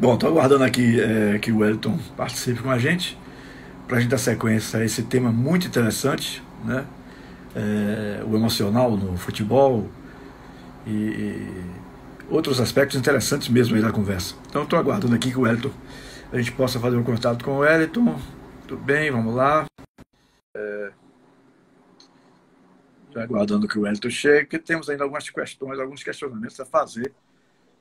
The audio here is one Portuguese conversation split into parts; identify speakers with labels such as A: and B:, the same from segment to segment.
A: Bom, estou aguardando aqui é, que o Wellington participe com a gente, para a gente dar sequência a esse tema muito interessante, né? É, o emocional no futebol e, outros aspectos interessantes mesmo aí da conversa. Então estou aguardando aqui que o Wellington, a gente possa fazer um contato com o Wellington. Tudo bem, vamos lá. É, aguardando que o Wellington chegue, temos ainda algumas questões, alguns questionamentos a fazer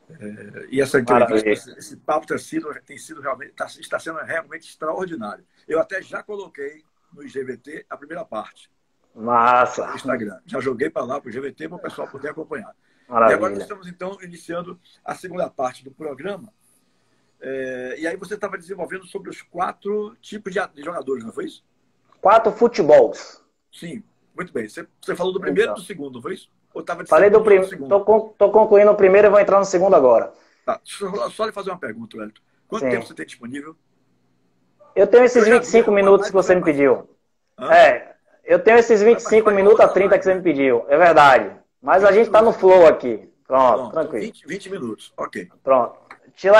A: é, e essa entrevista, esse, esse, papo tem sido, tem sido realmente, tá, está sendo realmente extraordinário. Eu até já coloquei no IGVT a primeira parte.
B: Massa!
A: Instagram. Já joguei para lá, para o IGVT, para o pessoal poder acompanhar. Maravilha. E agora nós estamos, então, iniciando a segunda parte do programa. É, e aí você estava desenvolvendo sobre os quatro tipos de, jogadores, não foi isso?
B: Quatro futebols.
A: Sim, muito bem. Você, você falou do primeiro então. e do segundo, não foi isso?
B: Ou tava Falei do primeiro. Tô, tô, concluindo o primeiro e vou entrar no segundo agora.
A: Tá. Só, só lhe fazer uma pergunta, Wellington. Quanto Sim. tempo você tem disponível?
B: Eu tenho esses 25 minutos que você me pediu. Hã? É, eu tenho esses 25 minutos a 30 que você me pediu. É verdade. Mas a gente está no flow aqui. Pronto, Pronto tranquilo.
A: 20, 20, minutos, ok.
B: Pronto. Chile,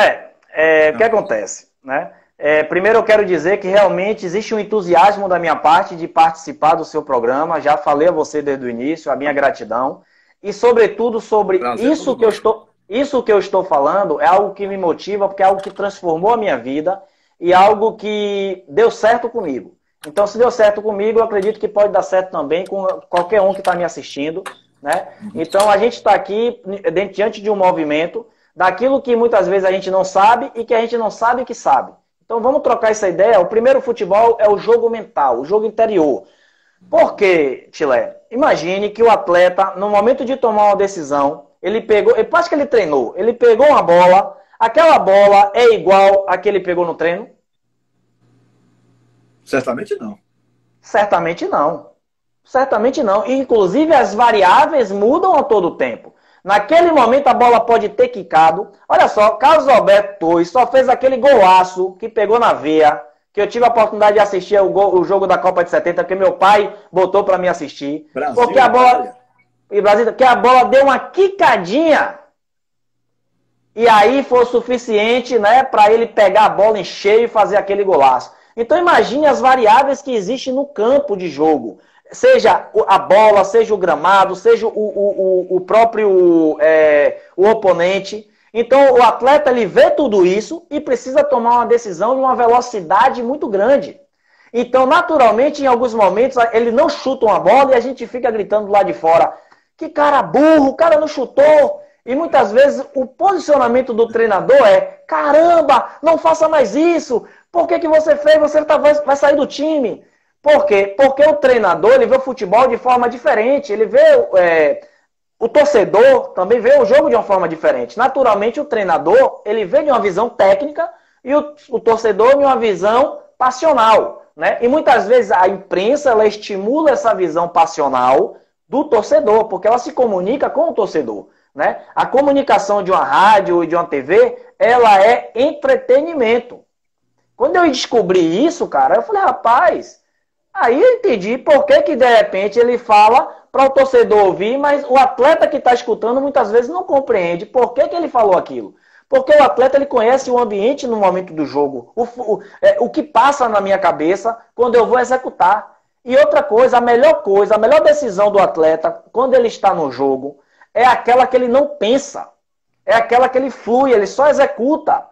B: é, o que acontece? Né? É, primeiro eu quero dizer que realmente existe um entusiasmo da minha parte de participar do seu programa. Já falei a você desde o início, a minha gratidão e, sobretudo, sobre Prazer, isso que, eu estou, isso que eu estou falando é algo que me motiva, porque é algo que transformou a minha vida e algo que deu certo comigo. Então, se deu certo comigo, eu acredito que pode dar certo também com qualquer um que está me assistindo. Né? Então, a gente está aqui diante de um movimento daquilo que muitas vezes a gente não sabe e que a gente não sabe que sabe. Então, vamos trocar essa ideia. O primeiro futebol é o jogo mental, o jogo interior. Por quê, Tilé? Imagine que o atleta, no momento de tomar uma decisão, ele pegou, depois que ele treinou, ele pegou uma bola, aquela bola é igual a que ele pegou no treino?
A: Certamente não.
B: Certamente não. Certamente não. Inclusive as variáveis mudam a todo tempo. Naquele momento a bola pode ter quicado. Olha só, Carlos Alberto Torres só fez aquele golaço que pegou na veia que eu tive a oportunidade de assistir o, gol, o jogo da Copa de 70, porque meu pai botou para mim assistir. Brasil, porque a bola. E Brasil, que a bola deu uma quicadinha. E aí foi o suficiente, né, para ele pegar a bola em cheio e fazer aquele golaço. Então imagine as variáveis que existem no campo de jogo. Seja a bola, seja o gramado, seja o, o, o, o próprio é, o oponente. Então o atleta ele vê tudo isso e precisa tomar uma decisão de uma velocidade muito grande. Então, naturalmente, em alguns momentos, ele não chuta uma bola e a gente fica gritando lá de fora: que cara burro, o cara não chutou. E muitas vezes o posicionamento do treinador é: caramba, não faça mais isso. Por que, que você fez? Você tá, vai, vai sair do time. Por quê? Porque o treinador ele vê o futebol de forma diferente. Ele vê é, o torcedor também vê o jogo de uma forma diferente. Naturalmente, o treinador ele vê de uma visão técnica e o, o torcedor de uma visão passional. Né? E muitas vezes a imprensa ela estimula essa visão passional do torcedor, porque ela se comunica com o torcedor. Né? A comunicação de uma rádio e de uma TV, ela é entretenimento. Quando eu descobri isso, cara, eu falei, rapaz, aí eu entendi por que, que de repente ele fala para o torcedor ouvir, mas o atleta que está escutando muitas vezes não compreende por que, que ele falou aquilo. Porque o atleta ele conhece o ambiente no momento do jogo, o, o, é, o que passa na minha cabeça quando eu vou executar. E outra coisa, a melhor coisa, a melhor decisão do atleta quando ele está no jogo é aquela que ele não pensa, é aquela que ele flui, ele só executa.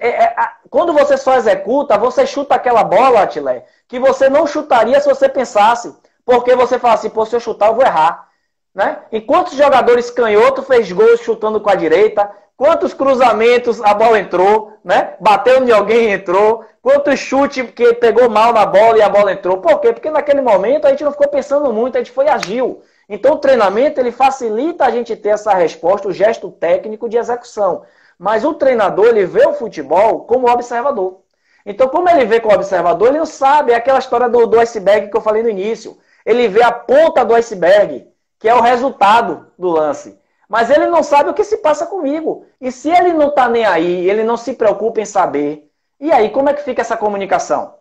B: É, é, quando você só executa, você chuta aquela bola, Atilé, que você não chutaria se você pensasse. Porque você fala assim, pô, se eu chutar, eu vou errar. Né? E quantos jogadores canhoto fez gols chutando com a direita? Quantos cruzamentos a bola entrou, né? Bateu em alguém e entrou? Quantos chutes que pegou mal na bola e a bola entrou? Por quê? Porque naquele momento a gente não ficou pensando muito, a gente foi agil. Então o treinamento ele facilita a gente ter essa resposta, o gesto técnico de execução. Mas o treinador ele vê o futebol como observador. Então, como ele vê como observador, ele não sabe, é aquela história do, do iceberg que eu falei no início. Ele vê a ponta do iceberg, que é o resultado do lance. Mas ele não sabe o que se passa comigo. E se ele não está nem aí, ele não se preocupa em saber, e aí como é que fica essa comunicação?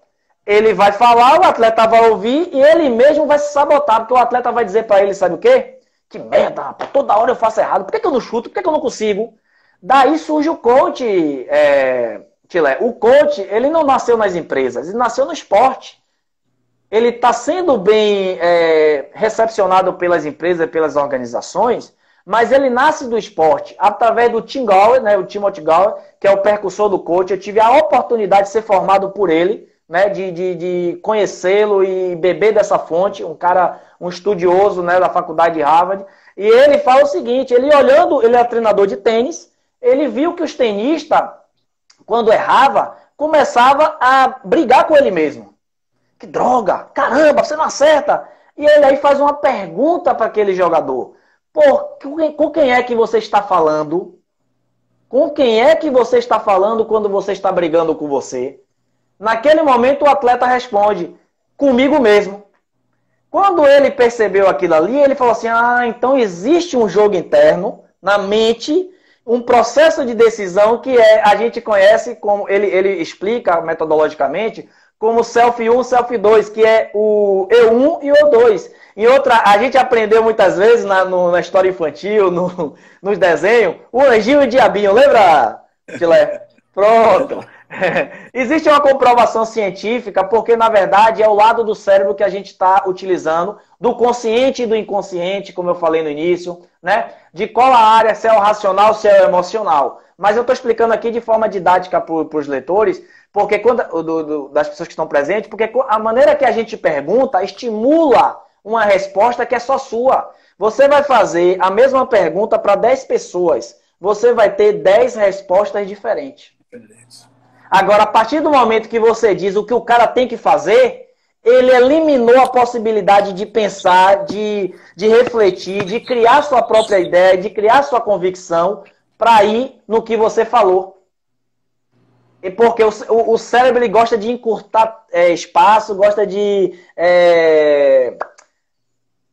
B: Ele vai falar, o atleta vai ouvir e ele mesmo vai se sabotar, porque o atleta vai dizer para ele, sabe o quê? Que merda, rapaz, toda hora eu faço errado, por que, que eu não chuto, por que, que eu não consigo? Daí surge o coach, é, Tilé. O coach, ele não nasceu nas empresas, ele nasceu no esporte. Ele está sendo bem é, recepcionado pelas empresas, pelas organizações, mas ele nasce do esporte, através do Tim Gower, né, o Timothy Gower, que é o percussor do coach. Eu tive a oportunidade de ser formado por ele, né, de, de, de conhecê-lo e beber dessa fonte, um cara, um estudioso né, da faculdade de Harvard. E ele fala o seguinte, ele olhando, ele é treinador de tênis, ele viu que os tenistas, quando errava, começava a brigar com ele mesmo. Que droga, caramba, você não acerta. E ele aí faz uma pergunta para aquele jogador. Por, com quem é que você está falando? Com quem é que você está falando quando você está brigando com você? Naquele momento o atleta responde: comigo mesmo. Quando ele percebeu aquilo ali, ele falou assim: ah, então existe um jogo interno na mente, um processo de decisão que é, a gente conhece como ele, ele explica metodologicamente como self 1, self 2, que é o E1 e o E2. Em outra, a gente aprendeu muitas vezes na, no, na história infantil, no, nos desenhos, o anjinho e o diabinho, lembra, Tilé? Pronto. Existe uma comprovação científica, porque na verdade é o lado do cérebro que a gente está utilizando, do consciente e do inconsciente, como eu falei no início, né? De qual a área, se é o racional, se é o emocional. Mas eu estou explicando aqui de forma didática para os leitores, porque quando, do, do, das pessoas que estão presentes, porque a maneira que a gente pergunta estimula uma resposta que é só sua. Você vai fazer a mesma pergunta para 10 pessoas. Você vai ter 10 respostas diferentes. Agora, a partir do momento que você diz o que o cara tem que fazer, ele eliminou a possibilidade de pensar, de, de refletir, de criar sua própria ideia, de criar sua convicção para ir no que você falou. E porque o, o, cérebro ele gosta de encurtar é, espaço, gosta de é,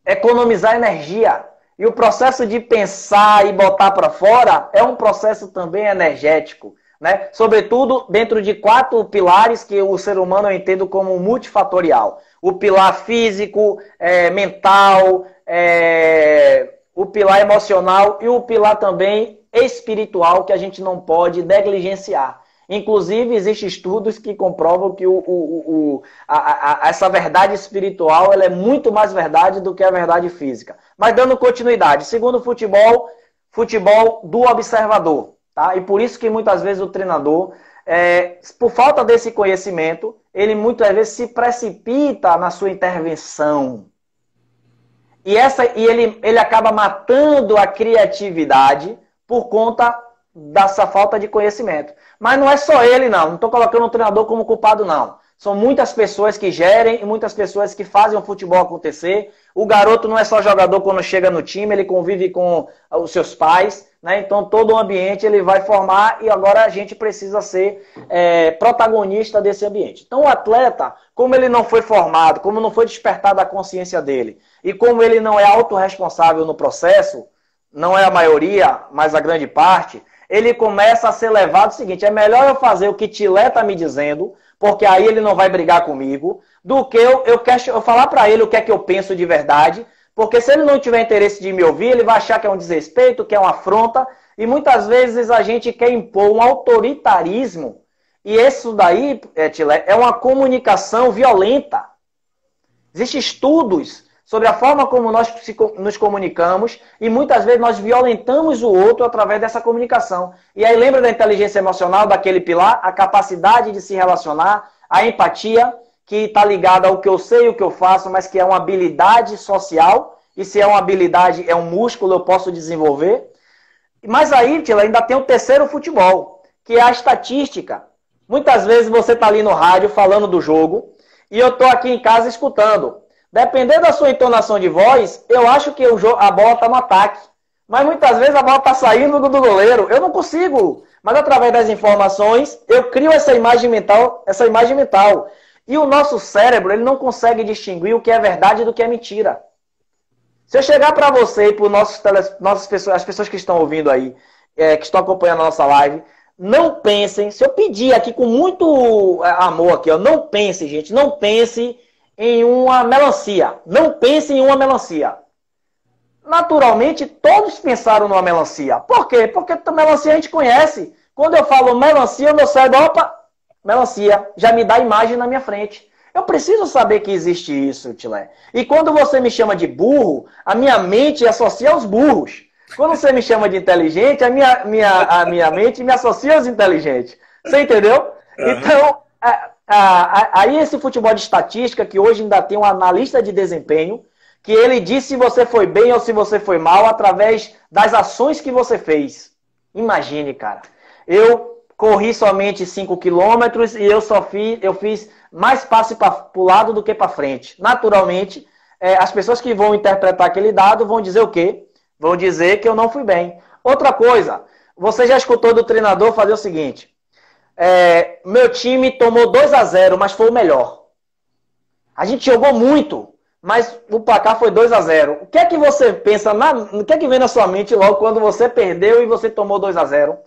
B: economizar energia. E o processo de pensar e botar para fora é um processo também energético. Né? Sobretudo dentro de quatro pilares que o ser humano eu entendo como multifatorial. O pilar físico, é, mental, é, o pilar emocional e o pilar também espiritual que a gente não pode negligenciar. Inclusive, existem estudos que comprovam que o, o, o, a, a, essa verdade espiritual ela é muito mais verdade do que a verdade física. Mas dando continuidade, segundo o futebol, futebol do observador. Tá? E por isso que muitas vezes o treinador, é, por falta desse conhecimento, ele muitas vezes se precipita na sua intervenção. E, essa, e ele, ele acaba matando a criatividade por conta dessa falta de conhecimento. Mas não é só ele, não. Não estou colocando o treinador como culpado, não. São muitas pessoas que gerem e muitas pessoas que fazem o futebol acontecer. O garoto não é só jogador quando chega no time, ele convive com os seus pais. Né? Então, todo o ambiente ele vai formar e agora a gente precisa ser é, protagonista desse ambiente. Então, o atleta, como ele não foi formado, como não foi despertada a consciência dele e como ele não é autorresponsável no processo, não é a maioria, mas a grande parte, ele começa a ser levado o seguinte: é melhor eu fazer o que Tilé está me dizendo, porque aí ele não vai brigar comigo, do que eu, eu, eu falar para ele o que é que eu penso de verdade, porque se ele não tiver interesse de me ouvir, ele vai achar que é um desrespeito, que é uma afronta, e muitas vezes a gente quer impor um autoritarismo, e isso daí, é, Tilé, é uma comunicação violenta. Existem estudos sobre a forma como nós nos comunicamos e muitas vezes nós violentamos o outro através dessa comunicação. E aí lembra da inteligência emocional, daquele pilar? A capacidade de se relacionar, a empatia, que está ligada ao que eu sei, o que eu faço, mas que é uma habilidade social. E se é uma habilidade, é um músculo, eu posso desenvolver. Mas aí, Tila, ainda tem o terceiro futebol, que é a estatística. Muitas vezes você está ali no rádio falando do jogo e eu estou aqui em casa escutando. Dependendo da sua entonação de voz, eu acho que a bola está no ataque. Mas muitas vezes a bola está saindo do goleiro. Eu não consigo. Mas através das informações, eu crio essa imagem mental, essa imagem mental. E o nosso cérebro, ele não consegue distinguir o que é verdade do que é mentira. Se eu chegar para você e para nossos nossas pessoas, as pessoas que estão ouvindo aí, é, que estão acompanhando a nossa live, não pensem, se eu pedir aqui com muito é, amor aqui, ó, não pense, gente, não pense em uma melancia. Não pense em uma melancia. naturalmente todos pensaram numa melancia. Por quê? Porque melancia a gente conhece. Quando eu falo melancia, meu cérebro, opa, melancia, já me dá imagem na minha frente. Eu preciso saber que existe isso, Tilé. E quando você me chama de burro, a minha mente associa aos burros. Quando você me chama de inteligente, a minha, minha, a minha mente me associa aos inteligentes. Você entendeu? Então, a, a, a, aí esse futebol de estatística, que hoje ainda tem um analista de desempenho, que ele diz se você foi bem ou se você foi mal através das ações que você fez. Imagine, cara. Eu corri somente 5 quilômetros e eu só fiz, eu fiz mais passe para o lado do que para frente. Naturalmente, é, as pessoas que vão interpretar aquele dado vão dizer o quê? Vão dizer que eu não fui bem. Outra coisa, você já escutou do treinador fazer o seguinte: é, meu time tomou 2 a 0 mas foi o melhor. A gente jogou muito, mas o placar foi 2 a 0 O que é que você pensa, na, o que é que vem na sua mente logo quando você perdeu e você tomou 2 a 0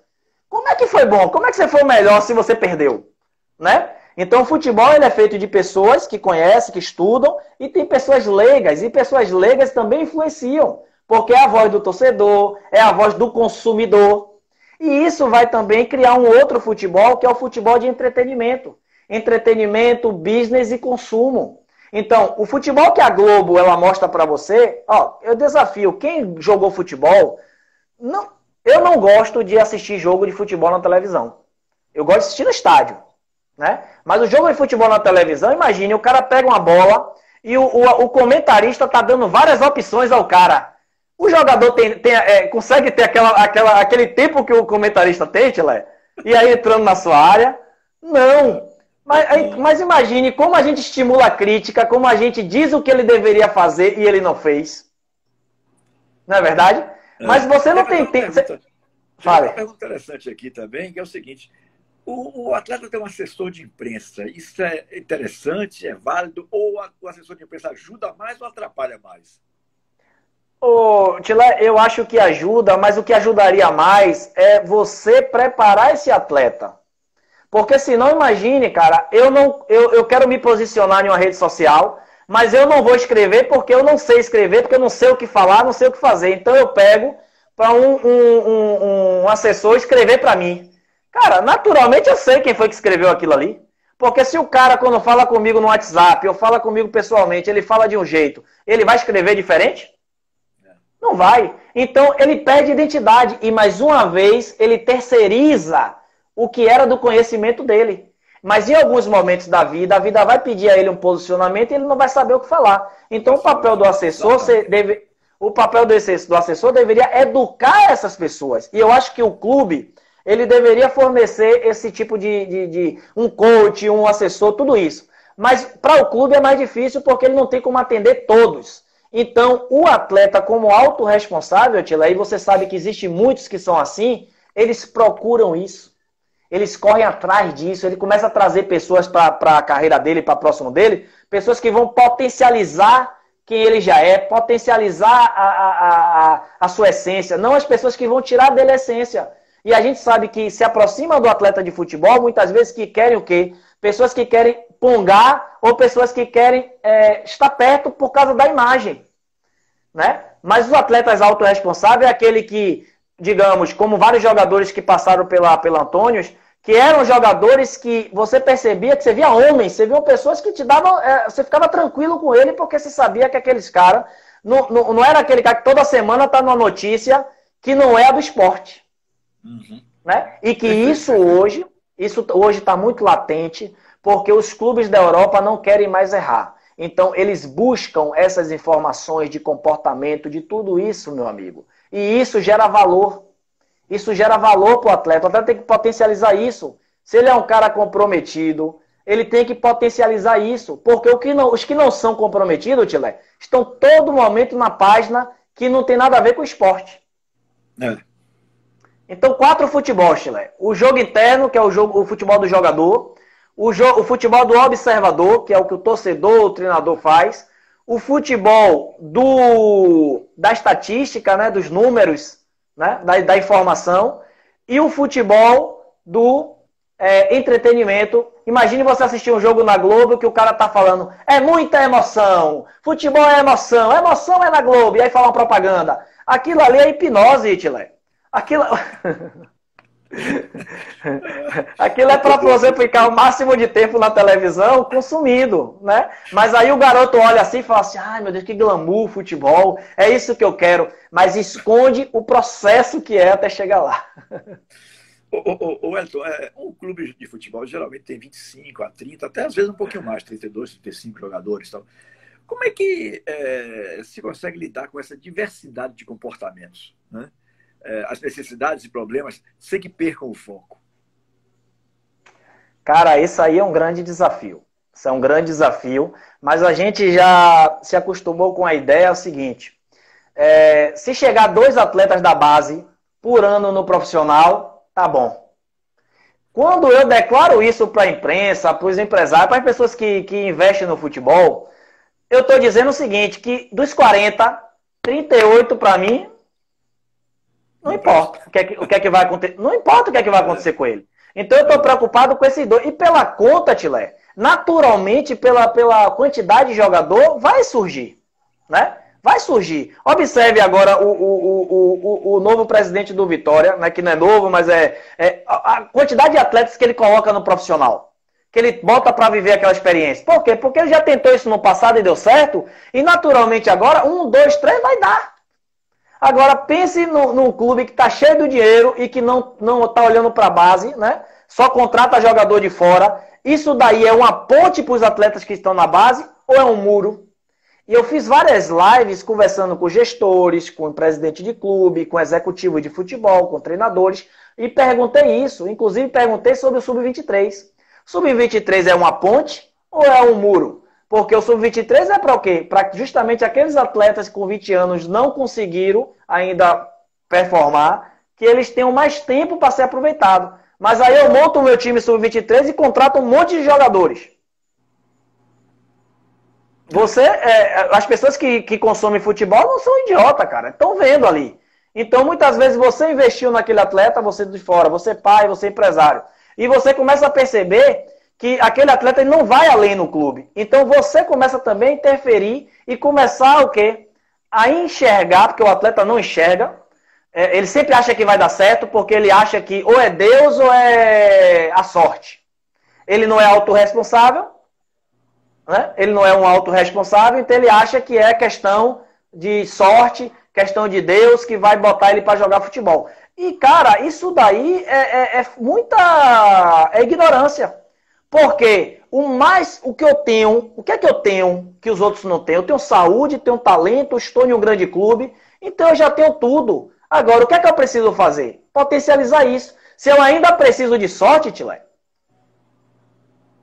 B: Como é que foi bom? Como é que você foi o melhor se você perdeu? Né? Então, o futebol ele é feito de pessoas que conhecem, que estudam, e tem pessoas leigas, e pessoas leigas também influenciam, porque é a voz do torcedor, é a voz do consumidor. E isso vai também criar um outro futebol, que é o futebol de entretenimento. Entretenimento, business e consumo. Então, o futebol que a Globo ela mostra para você, ó, eu desafio quem jogou futebol, não, eu não gosto de assistir jogo de futebol na televisão. Eu gosto de assistir no estádio, né? Mas o jogo de futebol na televisão, imagine, o cara pega uma bola e o, o, o comentarista tá dando várias opções ao cara. O jogador tem, tem é, consegue ter aquela, aquela, aquele tempo que o comentarista tem, Tilé? E aí entrando na sua área? Não. Mas, mas imagine como a gente estimula a crítica, como a gente diz o que ele deveria fazer e ele não fez. Não é verdade? É. Mas você não tem tempo.
A: Fale. Uma pergunta interessante aqui também, que é o seguinte: o, o, atleta tem um assessor de imprensa. Isso é interessante, é válido? Ou a, o assessor de imprensa ajuda mais ou atrapalha mais?
B: Ô, Tilé, eu acho que ajuda, mas o que ajudaria mais é você preparar esse atleta. Porque senão, imagine, cara, eu não eu, eu quero me posicionar em uma rede social, mas eu não vou escrever porque eu não sei escrever, porque eu não sei o que falar, não sei o que fazer. Então eu pego para um, um, um, um assessor escrever para mim. Cara, naturalmente eu sei quem foi que escreveu aquilo ali. Porque se o cara, quando fala comigo no WhatsApp ou fala comigo pessoalmente, ele fala de um jeito, ele vai escrever diferente? Não vai. Então ele perde identidade e mais uma vez ele terceiriza o que era do conhecimento dele. Mas em alguns momentos da vida, a vida vai pedir a ele um posicionamento e ele não vai saber o que falar. Então o papel do assessor deve, o papel do assessor deveria educar essas pessoas. E eu acho que o clube ele deveria fornecer esse tipo de, de, de um coach, um assessor, tudo isso. Mas para o clube é mais difícil porque ele não tem como atender todos. Então, o atleta, como autorresponsável, Tila, aí você sabe que existe muitos que são assim, eles procuram isso. Eles correm atrás disso, ele começa a trazer pessoas para a carreira dele, para próximo dele, pessoas que vão potencializar quem ele já é, potencializar a, a, a, a sua essência, não as pessoas que vão tirar dele a essência. E a gente sabe que se aproxima do atleta de futebol, muitas vezes que querem o quê? Pessoas que querem pongar ou pessoas que querem é, estar perto por causa da imagem. Né? Mas os atletas autorresponsáveis é aquele que, digamos, como vários jogadores que passaram pela, pela Antônios, que eram jogadores que você percebia que você via homens, você via pessoas que te davam. É, você ficava tranquilo com ele porque você sabia que aqueles caras. Não, não, não era aquele cara que toda semana está numa notícia que não é do esporte. Uhum. Né? E que isso hoje, isso hoje está muito latente porque os clubes da Europa não querem mais errar. Então, eles buscam essas informações de comportamento, de tudo isso, meu amigo. E isso gera valor. Isso gera valor para o atleta. O atleta tem que potencializar isso. Se ele é um cara comprometido, ele tem que potencializar isso. Porque que não, os que não são comprometidos, Tilé, estão todo momento na página que não tem nada a ver com o esporte. É. Então, quatro futebol, Tilé. O jogo interno, que é o, jogo, o futebol do jogador o, o futebol do observador, que é o que o torcedor, o treinador faz, o futebol do, da estatística, né, dos números, né, da, da informação, e o futebol do, é, entretenimento. Imagine você assistir um jogo na Globo que o cara tá falando, é muita emoção, futebol é emoção, emoção é na Globo, e aí fala uma propaganda. Aquilo ali é hipnose, Hitler. Aquilo. Aquilo é para você ficar o máximo de tempo na televisão consumindo, né? Mas aí o garoto olha assim e fala assim: ai meu Deus, que glamour futebol, é isso que eu quero. Mas esconde o processo que é até chegar lá.
A: O, o, Elton, é, um clube de futebol geralmente tem 25 a 30, até às vezes um pouquinho mais, 32, 35 jogadores. Tal. Como é que é, se consegue lidar com essa diversidade de comportamentos? Né? É, as necessidades e problemas sem que percam o foco?
B: Cara, isso aí é um grande desafio. Isso é um grande desafio, mas a gente já se acostumou com a ideia é seguinte: é, se chegar dois atletas da base por ano no profissional, tá bom. Quando eu declaro isso para a imprensa, para os empresários, para as pessoas que, que investem no futebol, eu estou dizendo o seguinte, que dos 40, 38 para mim, não importa o que, é que, o que é que vai acontecer. Não importa o que é que vai acontecer com ele. Então eu estou preocupado com esses dois. E pela conta, Tilé, naturalmente, pela, pela quantidade de jogador, vai surgir. Né? Vai surgir. Observe agora o, o, o, o, novo presidente do Vitória, né, que não é novo, mas é, é a quantidade de atletas que ele coloca no profissional. Que ele bota para viver aquela experiência. Por quê? Porque ele já tentou isso no passado e deu certo. E naturalmente agora, um, dois, três, vai dar. Agora pense num clube que está cheio de dinheiro e que não está olhando para a base, né? Só contrata jogador de fora. Isso daí é uma ponte para os atletas que estão na base ou é um muro? E eu fiz várias lives conversando com gestores, com presidente de clube, com executivo de futebol, com treinadores, e perguntei isso. Inclusive perguntei sobre o Sub-23. Sub-23 é uma ponte ou é um muro? Porque o Sub-23 é para o quê? Para justamente aqueles atletas com 20 anos não conseguiram ainda performar, que eles tenham mais tempo para ser aproveitado. Mas aí eu monto o meu time Sub-23 e contrato um monte de jogadores. Você, é, as pessoas que, que consomem futebol não são idiota, cara. Estão vendo ali. Então, muitas vezes você investiu naquele atleta, você de fora, você pai, você empresário. E você começa a perceber que aquele atleta não vai além no clube. Então, você começa também a interferir e começar o quê? A enxergar, porque o atleta não enxerga. É, ele sempre acha que vai dar certo, porque ele acha que ou é Deus ou é a sorte. Ele não é autorresponsável né? Ele não é um autorresponsável, então ele acha que é questão de sorte, questão de Deus que vai botar ele para jogar futebol. E, cara, isso daí é, é, é, muita é ignorância. Porque o mais, o que eu tenho, o que é que eu tenho que os outros não têm? Eu tenho saúde, tenho talento, estou em um grande clube, então eu já tenho tudo. Agora, o que é que eu preciso fazer? Potencializar isso. Se eu ainda preciso de sorte, Tilé,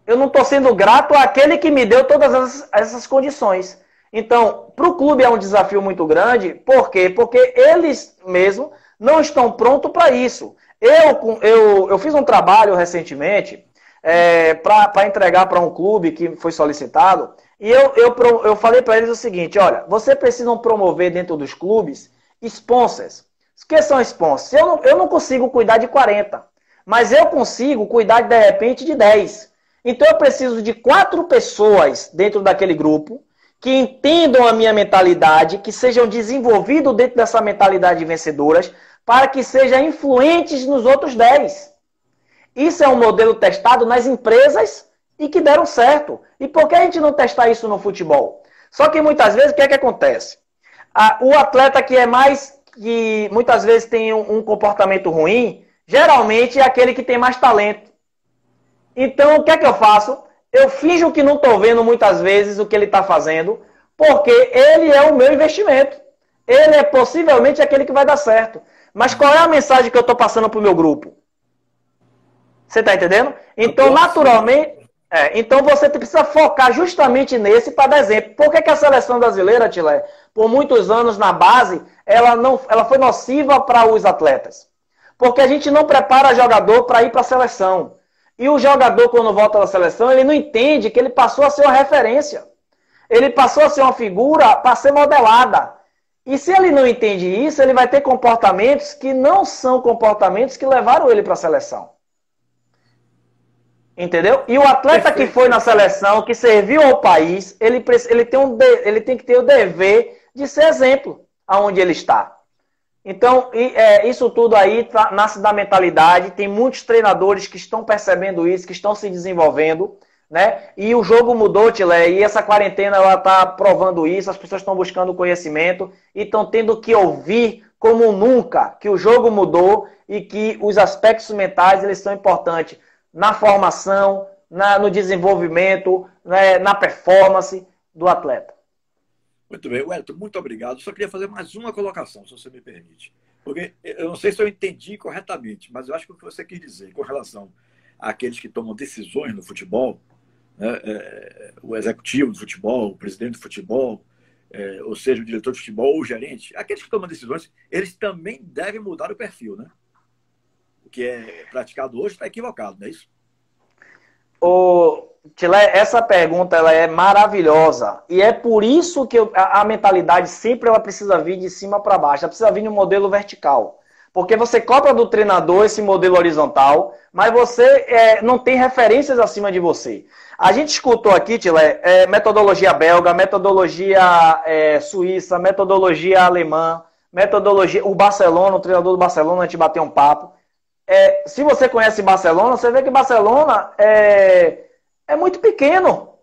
B: eu não estou sendo grato àquele que me deu todas essas, condições. Então, para o clube é um desafio muito grande. Por quê? Porque eles mesmo não estão prontos para isso. Eu, eu, eu fiz um trabalho recentemente é, para entregar para um clube que foi solicitado. E eu, eu, eu falei para eles o seguinte: olha, vocês precisam promover dentro dos clubes sponsors. O que são sponsors? Eu não, eu não consigo cuidar de 40, mas eu consigo cuidar de repente de 10. Então eu preciso de quatro pessoas dentro daquele grupo que entendam a minha mentalidade, que sejam desenvolvidos dentro dessa mentalidade vencedoras, para que sejam influentes nos outros dez. Isso é um modelo testado nas empresas e que deram certo. E por que a gente não testar isso no futebol? Só que muitas vezes o que é que acontece? o atleta que é mais que muitas vezes tem um comportamento ruim, geralmente é aquele que tem mais talento. Então, o que é que eu faço? Eu finjo que não estou vendo muitas vezes o que ele está fazendo, porque ele é o meu investimento. Ele é possivelmente aquele que vai dar certo. Mas qual é a mensagem que eu estou passando para o meu grupo? Você está entendendo? Então, naturalmente, é, então você precisa focar justamente nesse para dar exemplo. Por que, que a seleção brasileira, Tilé, por muitos anos na base, ela, não, ela foi nociva para os atletas? Porque a gente não prepara jogador para ir para a seleção. E o jogador, quando volta da seleção, ele não entende que ele passou a ser uma referência. Ele passou a ser uma figura para ser modelada. E se ele não entende isso, ele vai ter comportamentos que não são comportamentos que levaram ele para a seleção. Entendeu? E o atleta que foi na seleção, que serviu ao país, ele, ele, tem, um ele tem que ter o dever de ser exemplo aonde ele está. Então, é, isso tudo aí tá, nasce da mentalidade. Tem muitos treinadores que estão percebendo isso, que estão se desenvolvendo, né? E o jogo mudou, Tilé, e essa quarentena ela está provando isso. As pessoas estão buscando conhecimento e estão tendo que ouvir como nunca que o jogo mudou e que os aspectos mentais eles são importantes na formação, na, no desenvolvimento, né, na performance do atleta.
A: Muito bem, Wellington, muito obrigado. Só queria fazer mais uma colocação, se você me permite. Porque eu não sei se eu entendi corretamente, mas eu acho que o que você quis dizer com relação àqueles que tomam decisões no futebol, né, é, o executivo do futebol, o presidente do futebol, é, ou seja, o diretor de futebol ou o gerente, aqueles que tomam decisões, eles também devem mudar o perfil, né? Que é praticado hoje está equivocado, não é isso?
B: O, Tilé, essa pergunta ela é maravilhosa e é por isso que eu, a, a, mentalidade sempre ela precisa vir de cima para baixo, ela precisa vir no modelo vertical. Porque você cobra do treinador esse modelo horizontal, mas você é, não tem referências acima de você. A gente escutou aqui, Tilé, é, metodologia belga, metodologia é, suíça, metodologia alemã, metodologia. O Barcelona, o treinador do Barcelona, a gente bateu um papo. É, se você conhece Barcelona, você vê que Barcelona é, é muito pequeno.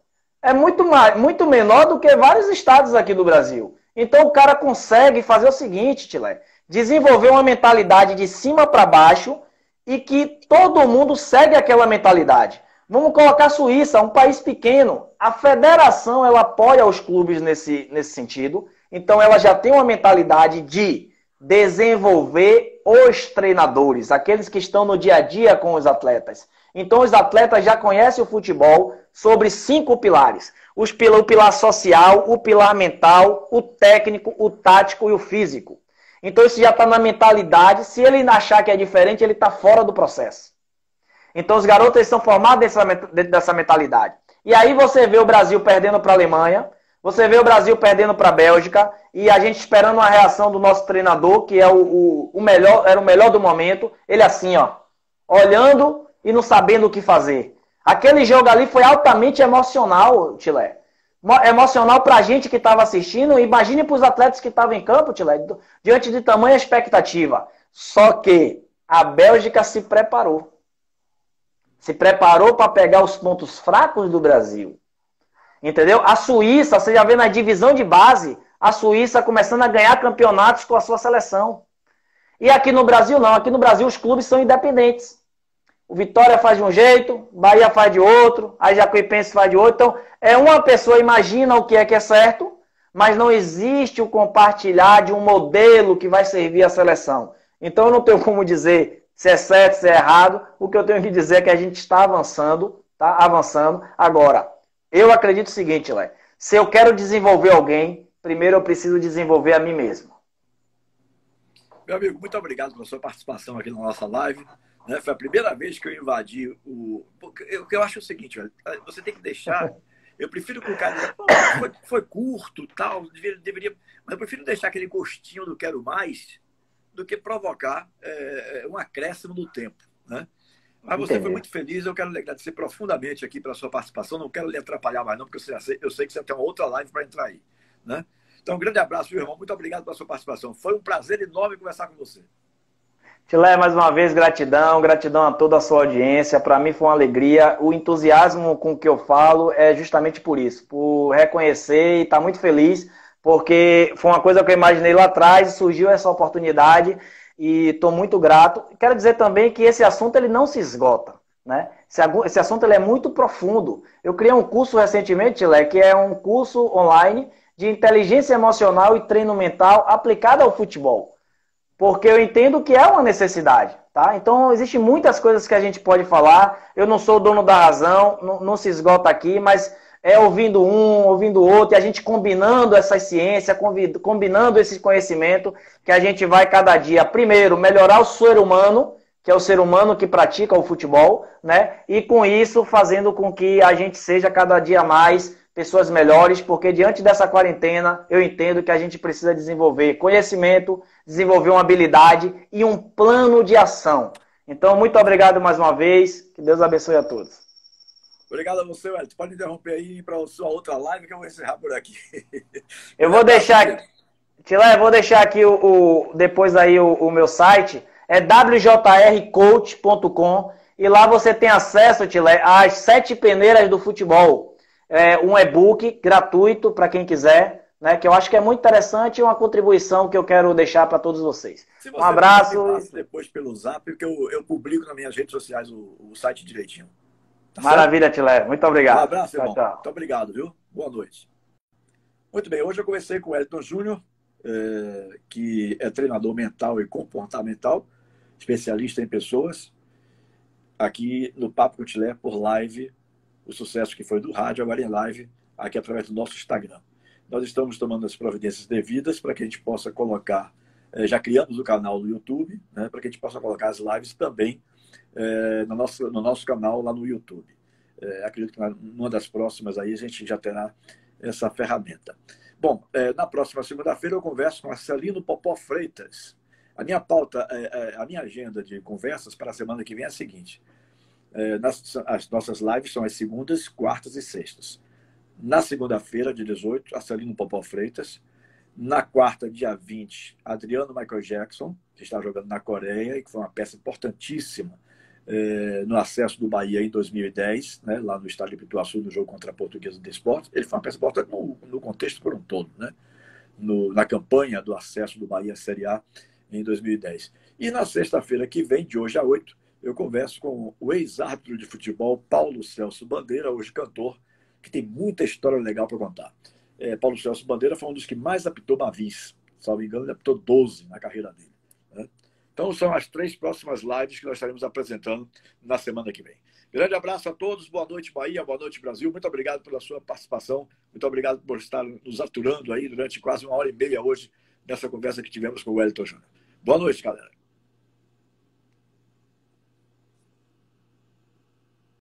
B: É muito, mais, muito menor do que vários estados aqui do Brasil. Então o cara consegue fazer o seguinte, Tilé, desenvolver uma mentalidade de cima para baixo e que todo mundo segue aquela mentalidade. Vamos colocar a Suíça, um país pequeno. A federação ela apoia os clubes nesse, nesse sentido. Então ela já tem uma mentalidade de desenvolver os treinadores, aqueles que estão no dia a dia com os atletas. Então, os atletas já conhecem o futebol sobre cinco pilares: os o pilar social, o pilar mental, o técnico, o tático e o físico. Então, isso já está na mentalidade. Se ele achar que é diferente, ele está fora do processo. Então, os garotos são formados dentro dessa mentalidade. E aí você vê o Brasil perdendo para a Alemanha, você vê o Brasil perdendo para a Bélgica e a gente esperando uma reação do nosso treinador, que é o, o, o, melhor, era o melhor do momento. Ele assim, ó, olhando e não sabendo o que fazer. Aquele jogo ali foi altamente emocional, Tilé. Emocional para a gente que estava assistindo. Imagine para os atletas que estavam em campo, Tilé, diante de tamanha expectativa. Só que a Bélgica se preparou. Se preparou para pegar os pontos fracos do Brasil. Entendeu? A Suíça, você já vê na divisão de base, a Suíça começando a ganhar campeonatos com a sua seleção. E aqui no Brasil não, aqui no Brasil os clubes são independentes. O Vitória faz de um jeito, Bahia faz de outro, a Jacuipense faz de outro. Então, é uma pessoa imagina o que é que é certo, mas não existe o compartilhar de um modelo que vai servir a seleção. Então, eu não tenho como dizer se é certo, se é errado. O que eu tenho que dizer é que a gente está avançando, tá avançando. Agora, eu acredito o seguinte, Lé. Se eu quero desenvolver alguém, primeiro eu preciso desenvolver a mim mesmo.
A: Meu amigo, muito obrigado pela sua participação aqui na nossa live. Né? Foi a primeira vez que eu invadi o. Que eu acho é o seguinte, velho, você tem que deixar. Eu prefiro que o cara diga, foi, foi curto, tal, deveria, deveria, mas eu prefiro deixar aquele gostinho do quero mais do que provocar é, um acréscimo no tempo, né? Mas você Entendi. foi muito feliz, eu quero lhe agradecer profundamente aqui pela sua participação. Não quero lhe atrapalhar mais, não, porque eu sei, eu sei que você tem uma outra live para entrar aí. Né? Então, um grande abraço, meu irmão. Muito obrigado pela sua participação. Foi um prazer enorme conversar com você.
B: Tilé, mais uma vez, gratidão, gratidão a toda a sua audiência. Para mim foi uma alegria. O entusiasmo com que eu falo é justamente por isso, por reconhecer e estar tá muito feliz, porque foi uma coisa que eu imaginei lá atrás e surgiu essa oportunidade e estou muito grato. Quero dizer também que esse assunto ele não se esgota. Né? Esse, esse assunto ele é muito profundo. Eu criei um curso recentemente, Lé, que é um curso online de inteligência emocional e treino mental aplicado ao futebol. Porque eu entendo que é uma necessidade. Tá? Então, existem muitas coisas que a gente pode falar. Eu não sou dono da razão, não, não se esgota aqui, mas é ouvindo um, ouvindo outro, e a gente combinando essa ciência, combinando esse conhecimento, que a gente vai cada dia, primeiro, melhorar o ser humano, que é o ser humano que pratica o futebol, né? E com isso fazendo com que a gente seja cada dia mais pessoas melhores, porque diante dessa quarentena eu entendo que a gente precisa desenvolver conhecimento, desenvolver uma habilidade e um plano de ação. Então, muito obrigado mais uma vez. Que Deus abençoe a todos.
A: Obrigado a você, Wellington. Pode interromper aí para a sua outra live que eu vou encerrar por aqui.
B: Eu vou deixar. Tilé, vou deixar aqui o, o depois aí o, o, meu site. É wjrcoach.com e lá você tem acesso, Tilé, às sete peneiras do futebol. É um e-book gratuito para quem quiser né, que eu acho que é muito interessante e uma contribuição que eu quero deixar para todos vocês.
A: um abraço. Depois pelo zap, porque eu, eu publico nas minhas redes sociais o, o site direitinho.
B: Tá Maravilha, Tilé. Muito obrigado. Um
A: abraço, irmão. Tchau, tchau. Muito obrigado, viu? Boa noite. Muito bem, hoje eu conversei com o Elton Júnior, é, que é treinador mental e comportamental, especialista em pessoas, aqui no Papo com Tilé por live, o sucesso que foi do rádio, agora em live, aqui através do nosso Instagram. Nós estamos tomando as providências devidas para que a gente possa colocar, eh, já criamos o canal no YouTube, né, para que a gente possa colocar as lives também é, no, nosso, no nosso canal lá no YouTube. É, acredito que numa das próximas aí a gente já terá essa ferramenta. Bom, é, na próxima segunda-feira eu converso com Marcelino Popó Freitas. A minha pauta, a minha agenda de conversas para a semana que vem é a seguinte. Nas, as nossas lives são as segundas, quartas e sextas. Na segunda-feira, dia 18, Arcelino Popó Freitas. Na quarta, dia 20, Adriano Michael Jackson, que está jogando na Coreia e que foi uma peça importantíssima eh, no acesso do Bahia em 2010, né, lá no estádio de Pituaçu, no jogo contra a Portuguesa de Esporte. Ele foi uma peça importante no, no contexto por um todo, né, no, na campanha do acesso do Bahia à Série A em 2010. E na sexta-feira que vem, de hoje a 8, eu converso com o ex-árbitro de futebol Paulo Celso Bandeira, hoje cantor, que tem muita história legal para contar. É, Paulo Celso Bandeira foi um dos que mais apitou Mavis. Salvo engano, ele apitou 12 na carreira dele. Né? Então, são as três próximas lives que nós estaremos apresentando na semana que vem. Grande abraço a todos, boa noite, Bahia, boa noite, Brasil. Muito obrigado pela sua participação, muito obrigado por estar nos aturando aí durante quase uma hora e meia hoje nessa conversa que tivemos com o Wellington Júnior. Boa noite, galera.